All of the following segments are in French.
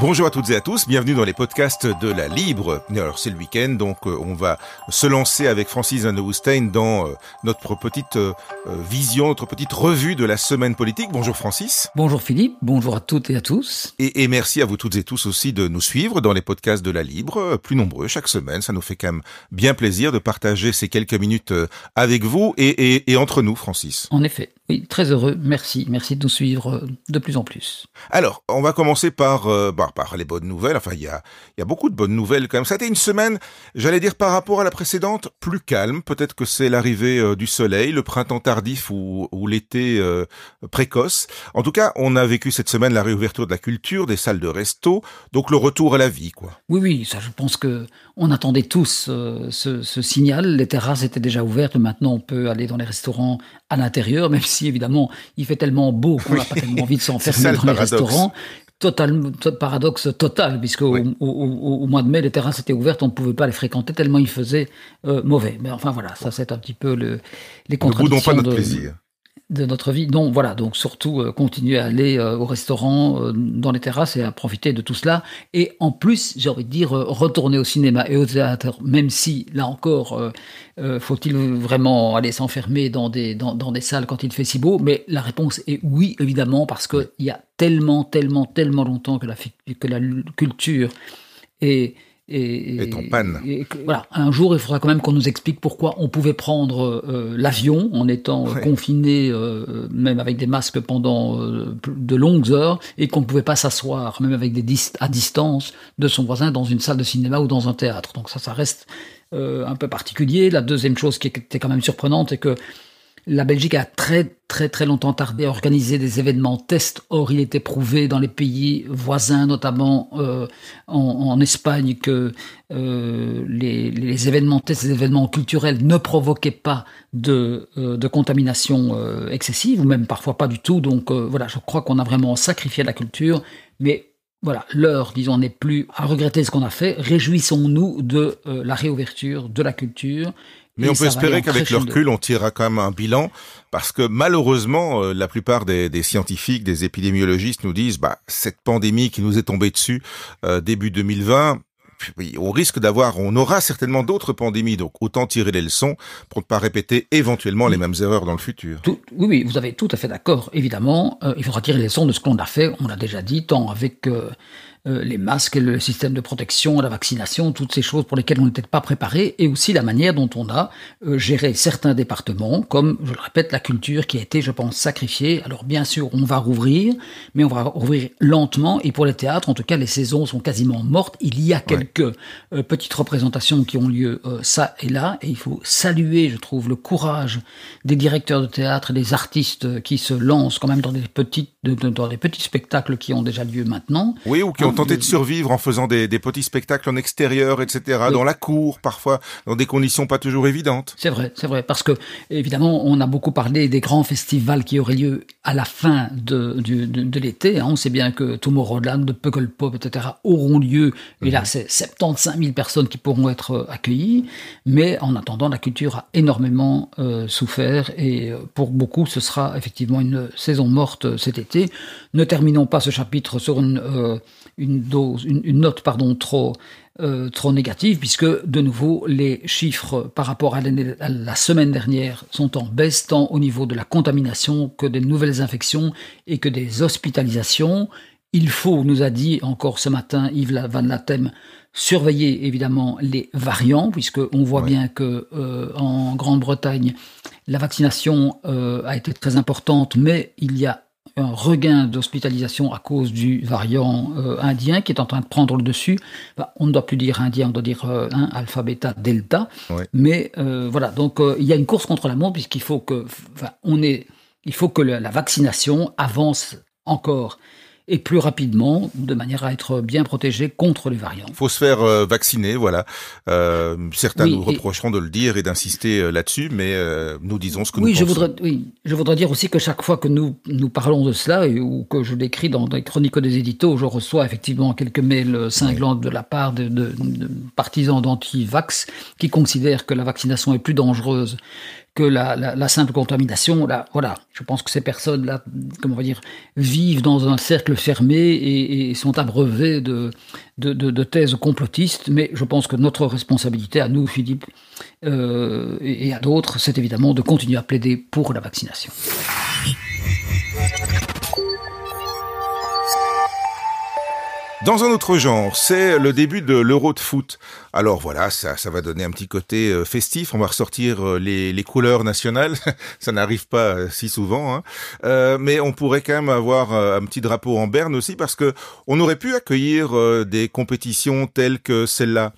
Bonjour à toutes et à tous, bienvenue dans les podcasts de la Libre. Alors c'est le week-end, donc euh, on va se lancer avec Francis Van dans euh, notre petite euh, vision, notre petite revue de la semaine politique. Bonjour Francis. Bonjour Philippe, bonjour à toutes et à tous. Et, et, merci à vous toutes et tous aussi de nous suivre dans les podcasts de la Libre, plus nombreux chaque semaine. Ça nous fait quand même bien plaisir de partager ces quelques minutes avec vous et, et, et entre nous, Francis. En effet. Oui, très heureux. Merci. Merci de nous suivre de plus en plus. Alors, on va commencer par, euh, bah, par les bonnes nouvelles. Enfin, il y a, y a beaucoup de bonnes nouvelles quand même. Ça a été une semaine, j'allais dire par rapport à la précédente, plus calme. Peut-être que c'est l'arrivée euh, du soleil, le printemps tardif ou, ou l'été euh, précoce. En tout cas, on a vécu cette semaine la réouverture de la culture, des salles de resto. Donc le retour à la vie, quoi. Oui, oui, ça je pense que on attendait tous ce, ce signal. Les terrasses étaient déjà ouvertes. Maintenant, on peut aller dans les restaurants à l'intérieur, même si évidemment il fait tellement beau qu'on n'a pas tellement envie de s'enfermer dans les restaurants. Total, paradoxe total, puisque au, au, mois de mai, les terrasses étaient ouvertes, on ne pouvait pas les fréquenter tellement il faisait euh, mauvais. Mais enfin voilà, ça c'est un petit peu le, les contradictions. pas notre plaisir de notre vie. Donc voilà, donc surtout euh, continuer à aller euh, au restaurant, euh, dans les terrasses et à profiter de tout cela. Et en plus, j'ai envie de dire, retourner au cinéma et au théâtre, même si, là encore, faut-il vraiment aller s'enfermer dans des, dans, salles quand il fait si beau? Mais la réponse est oui, évidemment, parce qu'il y a tellement, tellement, tellement longtemps que la, que la culture est et, en panne. voilà, un jour, il faudra quand même qu'on nous explique pourquoi on pouvait prendre euh, l'avion en étant confiné, euh, même avec des masques pendant euh, de longues heures, et qu'on ne pouvait pas s'asseoir, même avec des à distance, de son voisin dans une salle de cinéma ou dans un théâtre. Donc ça, ça reste un peu particulier. La deuxième chose qui était quand même surprenante, c'est que la Belgique a très très très longtemps tardé à organiser des événements tests. Or, il était prouvé dans les pays voisins, notamment euh, en, Espagne, que euh, les, événements tests, les événements culturels ne provoquaient pas de, euh, de contamination excessive, ou même parfois pas du tout. Donc voilà, je crois qu'on a vraiment sacrifié la culture, mais voilà, l'heure, disons, n'est plus à regretter ce qu'on a fait. Réjouissons-nous de la réouverture de la culture mais on peut espérer qu'avec le recul, on tirera quand même un bilan, parce que malheureusement, euh, la plupart des, des, scientifiques, des épidémiologistes nous disent, bah, cette pandémie qui nous est tombée dessus euh, début 2020, on risque d'avoir, on aura certainement d'autres pandémies, donc autant tirer les leçons pour ne pas répéter éventuellement les mêmes erreurs dans le futur. oui, oui, vous avez tout à fait d'accord. Évidemment, euh, il faudra tirer les leçons de ce qu'on a fait. On l'a déjà dit, tant avec euh, les masques, le système de protection, la vaccination, toutes ces choses pour lesquelles on n'était pas préparé, et aussi la manière dont on a euh, géré certains départements, comme, je le répète, la culture qui a été, je pense, sacrifiée. Alors bien sûr, on va rouvrir, mais on va rouvrir lentement, et pour les théâtres, en tout cas, les saisons sont quasiment mortes. Il y a quelques euh, petites représentations qui ont lieu ça et là, et il faut saluer, je trouve, le courage des directeurs de théâtre et des artistes qui se lancent quand même dans des petites, dans des petits spectacles qui ont déjà lieu maintenant. Oui, ou qui ont tenté de survivre en faisant des, des petits spectacles en extérieur, etc., dans la cour, parfois, dans des conditions pas toujours évidentes. C'est vrai, c'est vrai, parce que, évidemment, on a beaucoup parlé des grands festivals qui auraient lieu à la fin de, de, de, l'été. Hein. On sait bien que Tomorrowland, Pop, etc., auront lieu, et là, mhm. c'est 75 000 personnes qui pourront être euh, accueillies, mais en attendant, la culture a énormément euh, souffert, et euh, pour beaucoup, ce sera effectivement une saison morte cet été. Ne terminons pas ce chapitre sur une, une, dose, une, note pardon, trop, euh, trop négative, puisque de nouveau les chiffres par rapport à, la semaine dernière sont en baisse tant au niveau de la contamination que des nouvelles infections et que des hospitalisations. Il faut, nous a dit encore ce matin Yves Van Latem, surveiller évidemment les variants, puisque on voit bien que euh, en Grande-Bretagne la vaccination euh, a été très importante, mais il y a un regain d'hospitalisation à cause du variant euh, indien qui est en train de prendre le dessus. Bah, on ne doit plus dire indien, on doit dire euh, alpha, bêta, delta. Mais euh, voilà, donc il y a une course contre la montre puisqu'il faut que, on est, il faut que la vaccination avance encore et plus rapidement, de manière à être bien protégé contre les variants. Il faut se faire euh, vacciner, voilà. Euh, certains nous reprocheront de le dire et d'insister euh, là-dessus, mais nous disons ce que oui, nous je Voudrais, oui, je voudrais dire aussi que chaque fois que nous, nous parlons de cela, et, ou que je l'écris dans des chroniques des éditos, je reçois effectivement quelques mails cinglants de la part de, de, de partisans d'anti-vax qui considèrent que la vaccination est plus dangereuse que la, simple contamination. Là, voilà, je pense que ces personnes-là, comment on va dire, vivent dans un cercle fermé et, sont abreuvées de, de, thèses complotistes. Mais je pense que notre responsabilité à nous, Philippe, euh, et à d'autres, c'est évidemment de continuer à plaider pour la vaccination. Dans un autre genre, c'est le début de l'Euro de foot. Alors voilà, ça, ça va donner un petit côté euh, festif. On va ressortir euh, les, couleurs nationales. ça n'arrive pas euh, si souvent, hein. mais on pourrait quand même avoir un petit drapeau en berne aussi parce que on aurait pu accueillir des compétitions telles que celle-là.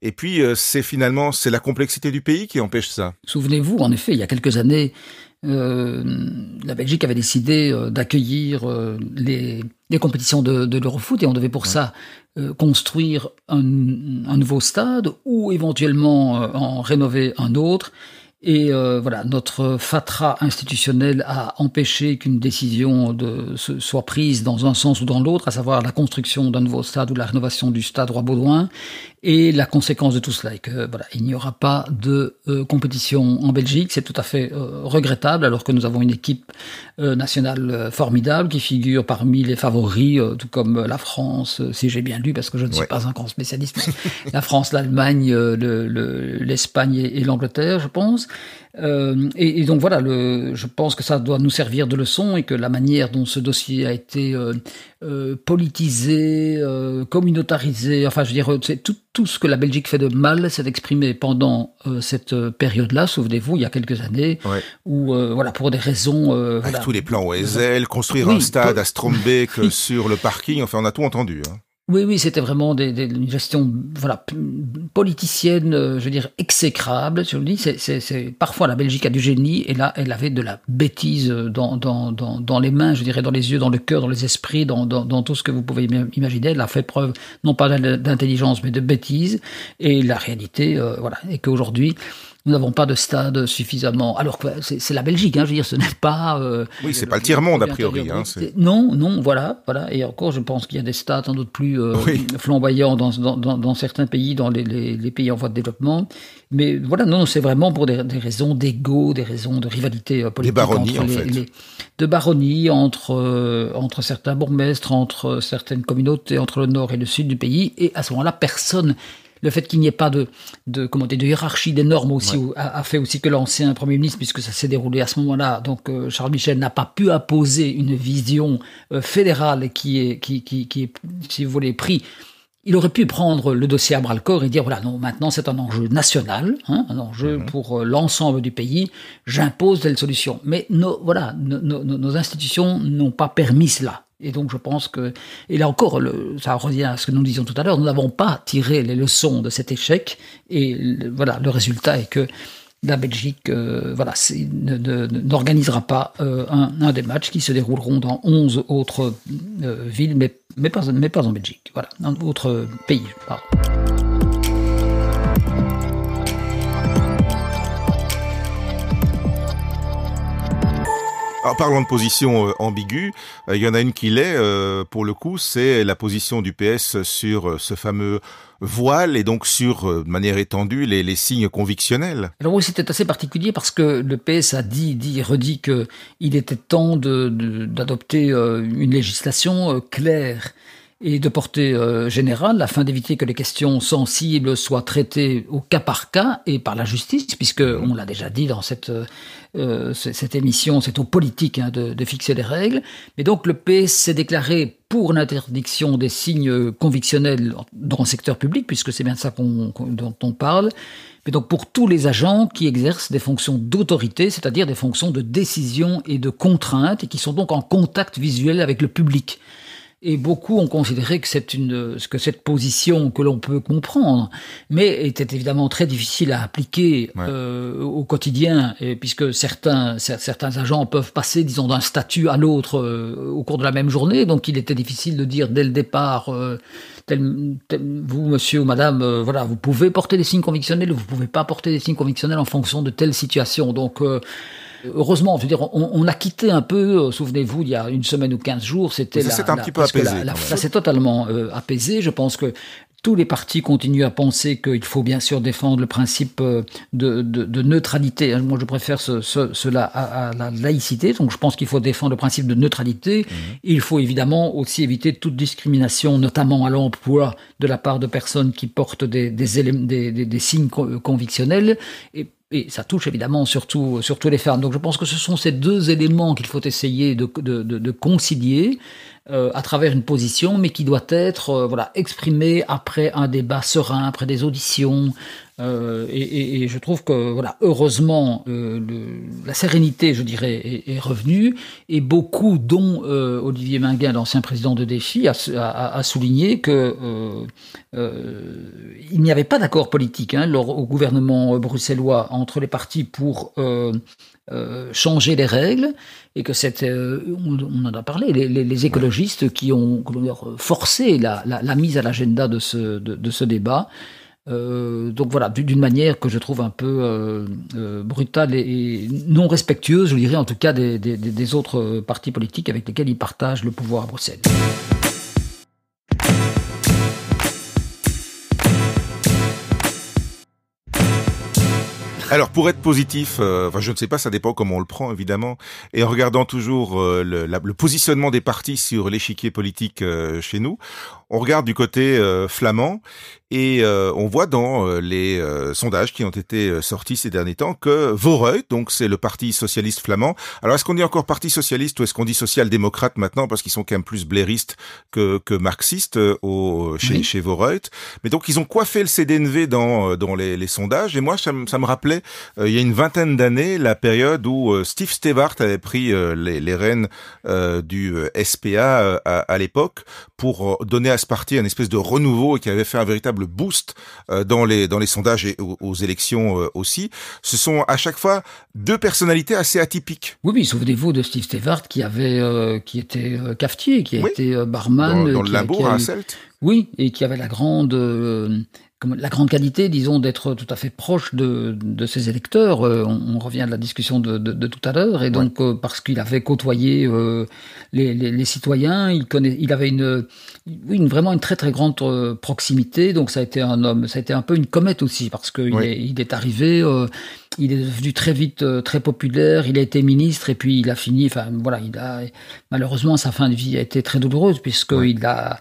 Et puis, c'est finalement c'est la complexité du pays qui empêche ça. Souvenez-vous, en effet, il y a quelques années, euh, la Belgique avait décidé euh, d'accueillir euh, les, les, compétitions de, de l'Eurofoot et on devait pour ça construire un, un, nouveau stade ou éventuellement en rénover un autre. Et voilà, notre fatra institutionnel a empêché qu'une décision de, soit prise dans un sens ou dans l'autre, à savoir la construction d'un nouveau stade ou la rénovation du stade Roi-Baudouin. Et la conséquence de tout cela est que voilà, il n'y aura pas de euh, compétition en Belgique. C'est tout à fait euh, regrettable, alors que nous avons une équipe euh, nationale formidable qui figure parmi les favoris, tout comme la France, si j'ai bien lu, parce que je ne suis pas un grand spécialiste. la France, l'Allemagne, l'Espagne le, et l'Angleterre, je pense. Euh, et, et, donc voilà, le, je pense que ça doit nous servir de leçon et que la manière dont ce dossier a été euh, euh, politisé, communautarisé, enfin je veux dire, tout, tout ce que la Belgique fait de mal s'est exprimé pendant cette période-là, souvenez-vous, il y a quelques années, ouais. où voilà, pour des raisons... Avec voilà, tous les plans OSL, construire oui, un stade à Strombeek sur le parking, enfin on a tout entendu. Hein. Oui, oui, c'était vraiment des, des, une gestion voilà, politicienne, euh, je veux dire, exécrable. Je le dis, c'est, parfois la Belgique a du génie, et là, elle avait de la bêtise dans, dans, dans, dans les mains, je dirais, dans les yeux, dans le cœur, dans les esprits, dans, dans, tout ce que vous pouvez imaginer. Elle a fait preuve, non pas d'intelligence, mais de bêtise. Et la réalité, euh, voilà, est qu'aujourd'hui, nous n'avons pas de stade suffisamment. Alors que c'est la Belgique, hein, je veux dire, ce n'est pas. Euh, oui, c'est pas le tiers monde a priori. Hein, non, non, voilà, voilà. Et encore, je pense qu'il y a des stades sans doute plus euh, flamboyants dans, dans, dans, dans, certains pays, dans les, les, les, pays en voie de développement. Mais voilà, non, c'est vraiment pour des, des raisons d'ego, des raisons de rivalité euh, politique. Des baronnies, en fait. De baronnies entre euh, entre certains bourgmestres, entre certaines communautés, entre le nord et le sud du pays. Et à ce moment-là, personne le fait qu'il n'y ait pas de, de, comment dire, de hiérarchie des normes aussi a, fait aussi que l'ancien Premier ministre, puisque ça s'est déroulé à ce moment-là, donc euh, Charles Michel n'a pas pu imposer une vision euh, fédérale qui est, qui, qui, qui est, si vous voulez, pris il aurait pu prendre le dossier à bras le corps et dire voilà non maintenant c'est un enjeu national, hein, un enjeu mhm. pour euh, l'ensemble du pays. J'impose telle solution. Mais nos voilà nos, nos, nos institutions n'ont pas permis cela. Et donc je pense que, et là encore, ça revient à ce que nous disions tout à l'heure, nous n'avons pas tiré les leçons de cet échec, et le, voilà, le résultat est que la Belgique euh, n'organisera pas euh, un, un, des matchs qui se dérouleront dans 11 autres euh, villes, mais, mais, pas, mais pas en Belgique, voilà, dans d'autres pays. Alors, parlons de position euh, ambiguë, il y en a une qui l'est, euh, pour le coup, c'est la position du PS sur euh, ce fameux voile et donc sur, de manière étendue, les, signes convictionnels. Alors oui, c'était assez particulier parce que le PS a dit, dit redit que il était temps d'adopter une législation claire et de portée euh, générale afin d'éviter que les questions sensibles soient traitées au cas par cas et par la justice, puisque on l'a déjà dit dans cette euh, cette émission, c'est aux politiques hein, de, de, fixer des règles. Mais donc le PS s'est déclaré pour l'interdiction des signes convictionnels dans le secteur public, puisque c'est bien de ça qu'on, dont on parle. Mais donc pour tous les agents qui exercent des fonctions d'autorité, c'est-à-dire des fonctions de décision et de contrainte, et qui sont donc en contact visuel avec le public. Et beaucoup ont considéré que c'est une que cette position que l'on peut comprendre, mais était évidemment très difficile à appliquer euh, au quotidien, et puisque certains certains agents peuvent passer, disons, d'un statut à l'autre euh, au cours de la même journée, donc il était difficile de dire dès le départ. Euh, tel, vous, monsieur ou madame, euh, voilà, vous pouvez porter des signes convictionnels ou vous pouvez pas porter des signes convictionnels en fonction de telle situation. Donc, Heureusement, je veux dire, on, a quitté un peu, euh, souvenez-vous, il y a une semaine ou quinze jours, c'était la, un petit peu apaisé. ça s'est totalement euh, apaisé. Je pense que tous les partis continuent à penser qu'il faut bien sûr défendre le principe euh, de, neutralité. Moi, je préfère cela à, la laïcité. Donc, je pense qu'il faut défendre le principe de neutralité. Mhm. Il faut évidemment aussi éviter toute discrimination, notamment à l'emploi, de la part de personnes qui portent des, des, des signes convictionnels. Et et ça touche évidemment surtout, surtout les femmes. Donc je pense que ce sont ces deux éléments qu'il faut essayer de, concilier euh, à travers une position, mais qui doit être euh, voilà exprimée après un débat serein, après des auditions, euh, et, et, je trouve que voilà, heureusement, euh, le, la sérénité, je dirais, est, est revenue, et beaucoup, dont euh, Olivier Minguin, l'ancien président de Défi, a, a, a souligné que il n'y avait pas d'accord politique hein, au gouvernement bruxellois entre les partis pour changer les règles, et que c'était, on, on, en a parlé, les, écologistes qui ont, forcé la, mise à l'agenda de ce, de, ce débat. Euh, donc voilà, d'une manière que je trouve un peu euh, euh, brutale et, non respectueuse, je dirais en tout cas des autres partis politiques avec lesquels ils partagent le pouvoir à Bruxelles. Alors pour être positif, euh, enfin je ne sais pas, ça dépend comment on le prend évidemment, et en regardant toujours euh, le, le, positionnement des partis sur l'échiquier politique euh, chez nous, on regarde du côté flamand et on voit dans les sondages qui ont été sortis ces derniers temps que Voreux, donc c'est le parti socialiste flamand. Alors est-ce qu'on dit encore parti socialiste ou est-ce qu'on dit social-démocrate maintenant parce qu'ils sont quand même plus blairistes que, que marxistes au, chez, chez Voreux? Mais donc ils ont coiffé le CDNV dans, dans les, les sondages et moi ça, ça me rappelait euh, il y a une vingtaine d'années, la période où euh, Steve Stewart avait pris euh, les, les, rênes du SPA à, à l'époque pour donner à ce parti un espèce de renouveau et qui avait fait un véritable boost dans les dans les sondages et aux, élections aussi. Ce sont à chaque fois deux personnalités assez atypiques. Oui, oui, souvenez-vous de Steve Stewart qui avait qui était cafetier, qui a été barman dans, le labour à Celt. Oui, et qui avait la grande la grande qualité, disons, d'être tout à fait proche de, de ses électeurs. Euh, on, revient à la discussion de, de, tout à l'heure, et donc euh, parce qu'il avait côtoyé euh, les, les, les, citoyens, il, connaît, il avait une, une, vraiment une très très grande proximité. Donc ça a été un homme, ça a été un peu une comète aussi, parce qu'il est, il est arrivé. il est devenu très vite très populaire. Il a été ministre et puis il a fini. Enfin voilà, il a malheureusement sa fin de vie a été très douloureuse puisqu'il il a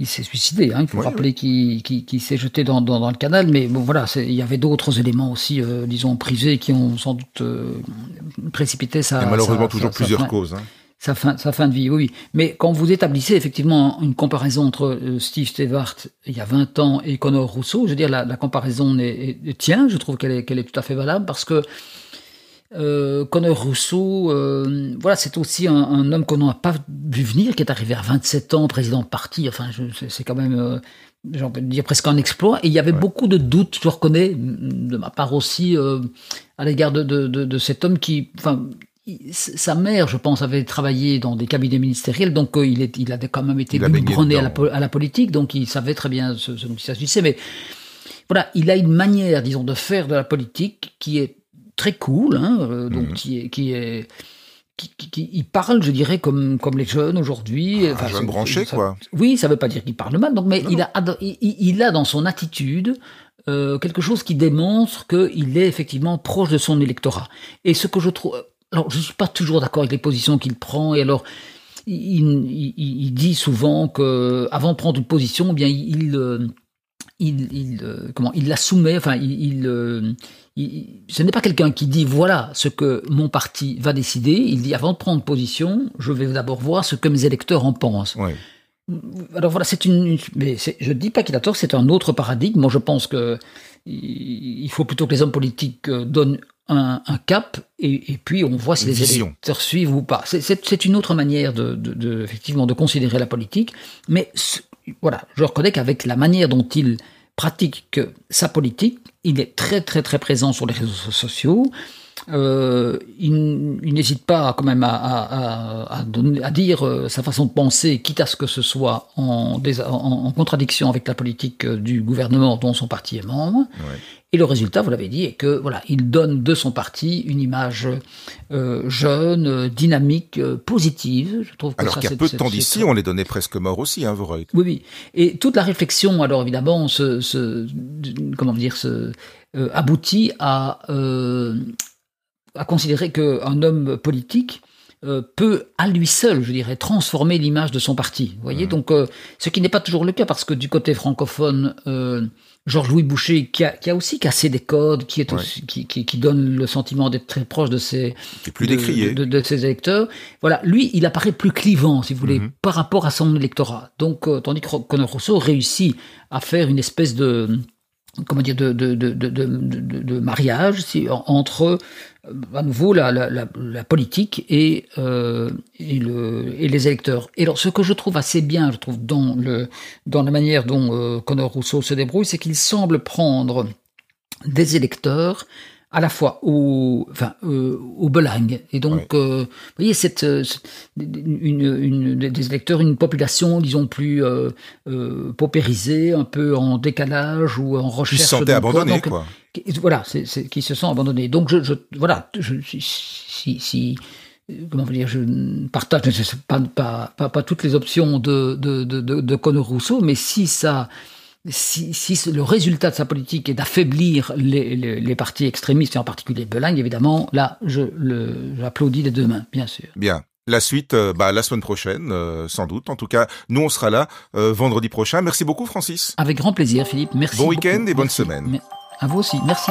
il s'est suicidé. Hein. Il faut rappeler qu'il s'est jeté dans, dans, dans, le canal. Mais bon, voilà, il y avait d'autres éléments aussi, euh, disons, privés, qui ont sans doute euh, précipité sa. Et malheureusement, toujours plusieurs causes. Hein. Sa fin, sa fin de vie, oui. Mais quand vous établissez effectivement une comparaison entre euh, Steve Stewart il y a 20 ans et Connor Rousseau, je veux dire, la, la comparaison est, est, tient. Je trouve qu'elle est, qu'elle est tout à fait valable parce que euh, Conor Rousseau, euh, voilà, c'est aussi un, un homme qu'on n'a pas vu venir, qui est arrivé à 27 ans, président de parti. Enfin, c'est quand même, euh, j'ai envie de dire presque un exploit. Et il y avait beaucoup de doutes, je reconnais, de ma part aussi, euh, à l'égard de, de, de, de, cet homme qui, enfin, sa mère, je pense, avait travaillé dans des cabinets ministériels, donc euh, il, est, il avait quand même été biberonné à la, à la, politique, donc il savait très bien ce, ce dont il s'agissait. Mais voilà, il a une manière, disons, de faire de la politique qui est très cool, hein, euh, donc mhm. qui est, qui est qui, il parle, je dirais, comme, comme les jeunes aujourd'hui. Ah, un jeune branché, quoi. Oui, ça ne veut pas dire qu'il parle mal, donc, mais il, a, il, il, a dans son attitude euh, quelque chose qui démontre qu'il est effectivement proche de son électorat. Et ce que je trouve... Alors, je ne suis pas toujours d'accord avec les positions qu'il prend, et alors... Il, il, dit souvent que avant de prendre une position, eh bien il, euh, il, il, comment, il la soumet, enfin, il, ce n'est pas quelqu'un qui dit voilà ce que mon parti va décider. Il dit avant de prendre position, je vais d'abord voir ce que mes électeurs en pensent. Alors voilà, c'est une, mais je dis pas qu'il a tort, c'est un autre paradigme. Moi, je pense que il faut plutôt que les hommes politiques euh, donnent un, cap et, puis on voit si les électeurs suivent ou pas. C'est une autre manière de, effectivement de considérer la politique, mais voilà, je reconnais qu'avec la manière dont il pratique sa politique, il est très très très présent sur les réseaux sociaux. Euh, il, n'hésite pas quand même à, dire euh, sa façon de penser, quitte à ce que ce soit en, en, contradiction avec la politique euh, du gouvernement dont son parti est membre. Et le résultat, vous l'avez dit, est que voilà, il donne de son parti une image jeune, dynamique, positive. Je trouve alors qu'il y a peu de temps d'ici, on les donnait presque morts aussi, hein, Oui, oui. Et toute la réflexion, alors évidemment, se, comment dire, se, aboutit à à considérer qu'un homme politique euh, peut à lui seul, je dirais, transformer l'image de son parti. Vous voyez, mmh. donc euh, ce qui n'est pas toujours le cas parce que du côté francophone, euh, Georges-Louis Boucher, qui a, qui a, aussi cassé des codes, qui est qui, qui, qui, donne le sentiment d'être très proche de ses plus de, de, ses électeurs. Voilà, lui, il apparaît plus clivant, si vous voulez, mmh. par rapport à son électorat. Donc, tandis que Conor Rousseau réussit à faire une espèce de comment dire de, de, de, de mariage entre euh, à nouveau la, la, la, politique et, euh, et, le, et, les électeurs. Et alors, ce que je trouve assez bien, je trouve, dans, le, dans la manière dont euh, Conor Rousseau se débrouille, c'est qu'il semble prendre des électeurs à la fois au, enfin, euh, au Belang. Et donc, euh, vous voyez, cette, euh, une, une, des électeurs, une population, disons, plus euh, paupérisée, un peu en décalage ou en recherche. Qui se sentaient abandonnés, quoi. Voilà, c'est, qui se sent abandonnés. Donc, je, je voilà, je, si, si, comment dire, je partage pas, pas, pas, pas, toutes les options de, de, de, de, de Conor Rousseau, mais si ça si, si, le résultat de sa politique est d'affaiblir les, les, les, partis extrémistes, et en particulier Belang, évidemment, là, je j'applaudis des deux mains, bien sûr. Bien. La suite, euh, bah, la semaine prochaine, euh, sans doute. En tout cas, nous, on sera là euh, vendredi prochain. Merci beaucoup, Francis. Avec grand plaisir, Philippe. Merci. Bon week-end et bonne semaine. À vous aussi. Merci.